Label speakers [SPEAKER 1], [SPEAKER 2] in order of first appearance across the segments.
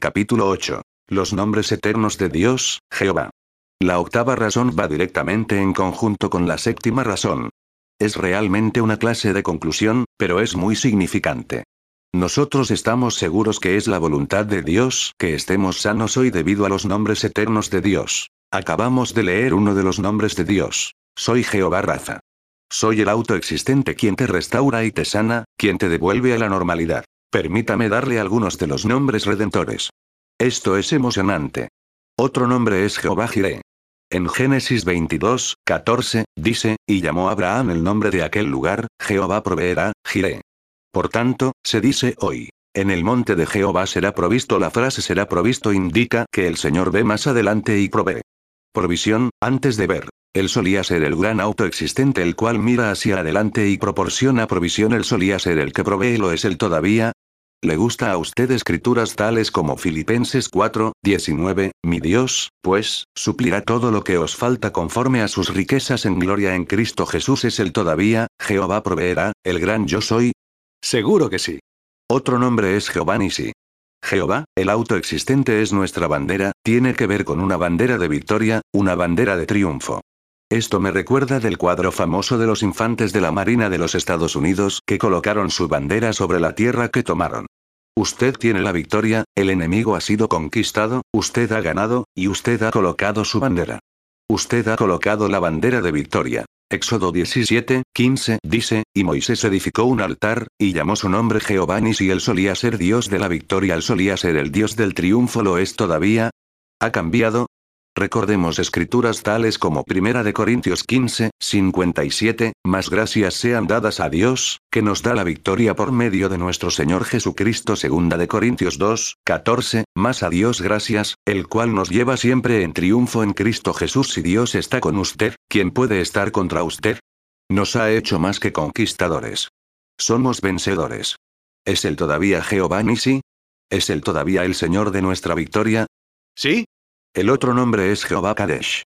[SPEAKER 1] Capítulo 8. Los nombres eternos de Dios, Jehová. La octava razón va directamente en conjunto con la séptima razón. Es realmente una clase de conclusión, pero es muy significante. Nosotros estamos seguros que es la voluntad de Dios que estemos sanos hoy debido a los nombres eternos de Dios. Acabamos de leer uno de los nombres de Dios. Soy Jehová Raza. Soy el autoexistente quien te restaura y te sana, quien te devuelve a la normalidad. Permítame darle algunos de los nombres redentores. Esto es emocionante. Otro nombre es Jehová Jireh. En Génesis 22, 14, dice, y llamó Abraham el nombre de aquel lugar, Jehová proveerá, Jireh. Por tanto, se dice hoy. En el monte de Jehová será provisto. La frase será provisto indica que el Señor ve más adelante y provee. Provisión, antes de ver. Él solía ser el gran autoexistente el cual mira hacia adelante y proporciona provisión. Él solía ser el que provee lo es él todavía, ¿Le gusta a usted escrituras tales como Filipenses 4, 19, mi Dios, pues, suplirá todo lo que os falta conforme a sus riquezas en gloria en Cristo Jesús es el todavía, Jehová proveerá, el gran yo soy? Seguro que sí. Otro nombre es Jehová Nisi. Jehová, el autoexistente es nuestra bandera, tiene que ver con una bandera de victoria, una bandera de triunfo. Esto me recuerda del cuadro famoso de los infantes de la Marina de los Estados Unidos que colocaron su bandera sobre la tierra que tomaron. Usted tiene la victoria, el enemigo ha sido conquistado, usted ha ganado, y usted ha colocado su bandera. Usted ha colocado la bandera de victoria. Éxodo 17, 15 dice, y Moisés edificó un altar, y llamó su nombre Jehová ni si él solía ser Dios de la victoria, él solía ser el Dios del triunfo, lo es todavía. ¿Ha cambiado? Recordemos escrituras tales como Primera de Corintios 15, 57, más gracias sean dadas a Dios, que nos da la victoria por medio de nuestro Señor Jesucristo. Segunda de Corintios 2, 14, más a Dios gracias, el cual nos lleva siempre en triunfo en Cristo Jesús. Si Dios está con usted, ¿quién puede estar contra usted? Nos ha hecho más que conquistadores. Somos vencedores. ¿Es el todavía Jehová Nisi? ¿Es el todavía el Señor de nuestra victoria?
[SPEAKER 2] ¿Sí?
[SPEAKER 1] El otro nombre es Jehová Kadesh.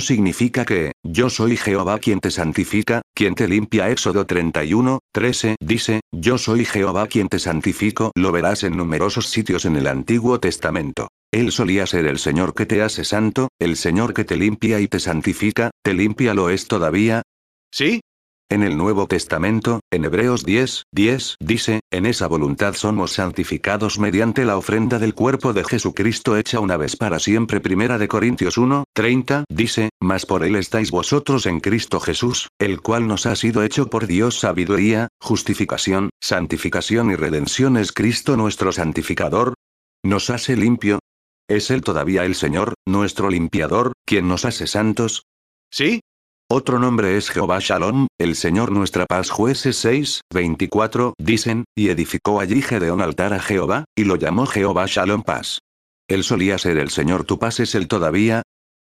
[SPEAKER 1] Significa que, yo soy Jehová quien te santifica, quien te limpia. Éxodo 31, 13 dice, yo soy Jehová quien te santifico. Lo verás en numerosos sitios en el Antiguo Testamento. Él solía ser el Señor que te hace santo, el Señor que te limpia y te santifica, te limpia lo es todavía.
[SPEAKER 2] ¿Sí?
[SPEAKER 1] En el Nuevo Testamento, en Hebreos 10, 10, dice, en esa voluntad somos santificados mediante la ofrenda del cuerpo de Jesucristo hecha una vez para siempre. Primera de Corintios 1, 30, dice, mas por él estáis vosotros en Cristo Jesús, el cual nos ha sido hecho por Dios sabiduría, justificación, santificación y redención es Cristo nuestro santificador. Nos hace limpio. ¿Es él todavía el Señor, nuestro limpiador, quien nos hace santos?
[SPEAKER 2] ¿Sí?
[SPEAKER 1] Otro nombre es Jehová Shalom, el Señor nuestra paz. Jueces 6, 24, dicen, y edificó allí Gedeón altar a Jehová, y lo llamó Jehová Shalom paz. Él solía ser el Señor tu paz es el todavía.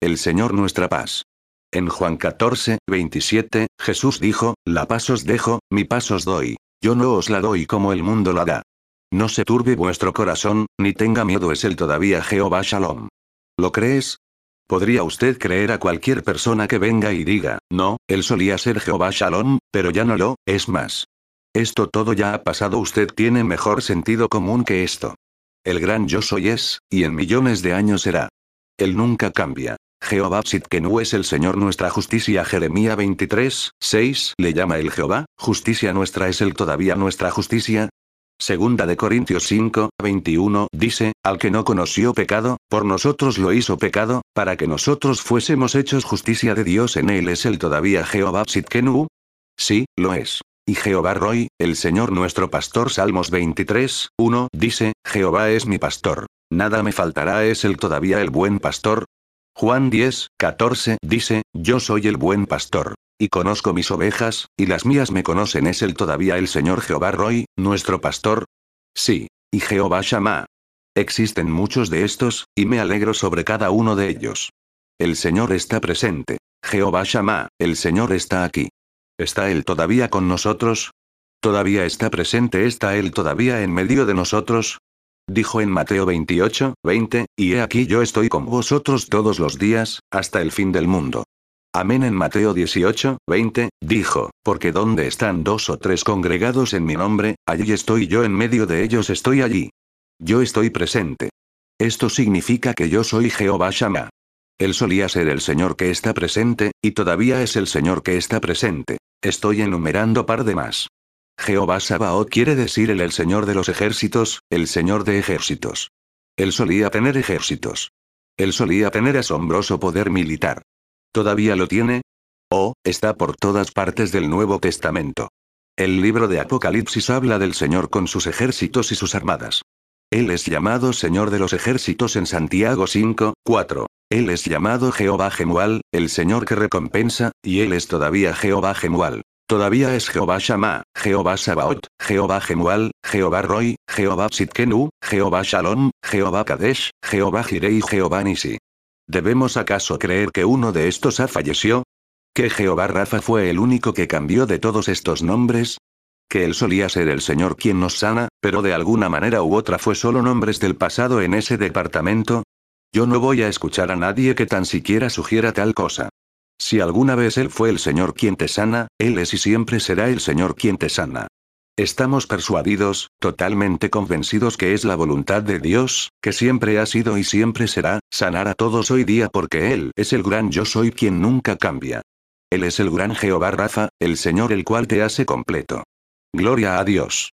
[SPEAKER 1] El Señor nuestra paz. En Juan 14, 27, Jesús dijo, La paz os dejo, mi paz os doy. Yo no os la doy como el mundo la da. No se turbe vuestro corazón, ni tenga miedo es el todavía Jehová Shalom. ¿Lo crees? ¿Podría usted creer a cualquier persona que venga y diga, no, él solía ser Jehová Shalom, pero ya no lo, es más? Esto todo ya ha pasado, usted tiene mejor sentido común que esto. El gran yo soy es, y en millones de años será. Él nunca cambia. Jehová Sitkenu es el Señor nuestra justicia. Jeremía 23, 6 le llama el Jehová, justicia nuestra es el todavía nuestra justicia, Segunda de Corintios 5, 21, dice, al que no conoció pecado, por nosotros lo hizo pecado, para que nosotros fuésemos hechos justicia de Dios en él es el todavía Jehová Sitkenu. Sí, lo es. Y Jehová Roy, el Señor nuestro pastor Salmos 23, 1, dice, Jehová es mi pastor. Nada me faltará es el todavía el buen pastor. Juan 10, 14, dice, yo soy el buen pastor. Y conozco mis ovejas, y las mías me conocen. ¿Es él todavía el Señor Jehová Roy, nuestro pastor? Sí. Y Jehová Shammah. Existen muchos de estos, y me alegro sobre cada uno de ellos. El Señor está presente. Jehová Shammah, el Señor está aquí. ¿Está Él todavía con nosotros? ¿Todavía está presente? ¿Está Él todavía en medio de nosotros? Dijo en Mateo 28, 20, y he aquí yo estoy con vosotros todos los días, hasta el fin del mundo. Amén en Mateo 18, 20, dijo, porque donde están dos o tres congregados en mi nombre, allí estoy yo en medio de ellos estoy allí. Yo estoy presente. Esto significa que yo soy Jehová Shammah. Él solía ser el Señor que está presente, y todavía es el Señor que está presente. Estoy enumerando par de más. Jehová Sabaoth quiere decir el el Señor de los ejércitos, el Señor de ejércitos. Él solía tener ejércitos. Él solía tener asombroso poder militar. ¿Todavía lo tiene? Oh, está por todas partes del Nuevo Testamento. El libro de Apocalipsis habla del Señor con sus ejércitos y sus armadas. Él es llamado Señor de los ejércitos en Santiago 5, 4. Él es llamado Jehová Gemual, el Señor que recompensa, y Él es todavía Jehová Gemual. Todavía es Jehová Shammah, Jehová Sabaoth, Jehová Gemual, Jehová Roy, Jehová Sitkenu, Jehová Shalom, Jehová Kadesh, Jehová Jireh y Jehová Nisi. ¿Debemos acaso creer que uno de estos ha fallecido? ¿Que Jehová Rafa fue el único que cambió de todos estos nombres? que él solía ser el Señor quien nos sana, pero de alguna manera u otra fue solo nombres del pasado en ese departamento? Yo no voy a escuchar a nadie que tan siquiera sugiera tal cosa. Si alguna vez Él fue el Señor quien te sana, Él es y siempre será el Señor quien te sana. Estamos persuadidos, totalmente convencidos que es la voluntad de Dios, que siempre ha sido y siempre será, sanar a todos hoy día porque Él es el gran yo soy quien nunca cambia. Él es el gran Jehová Rafa, el Señor el cual te hace completo. Gloria a Dios.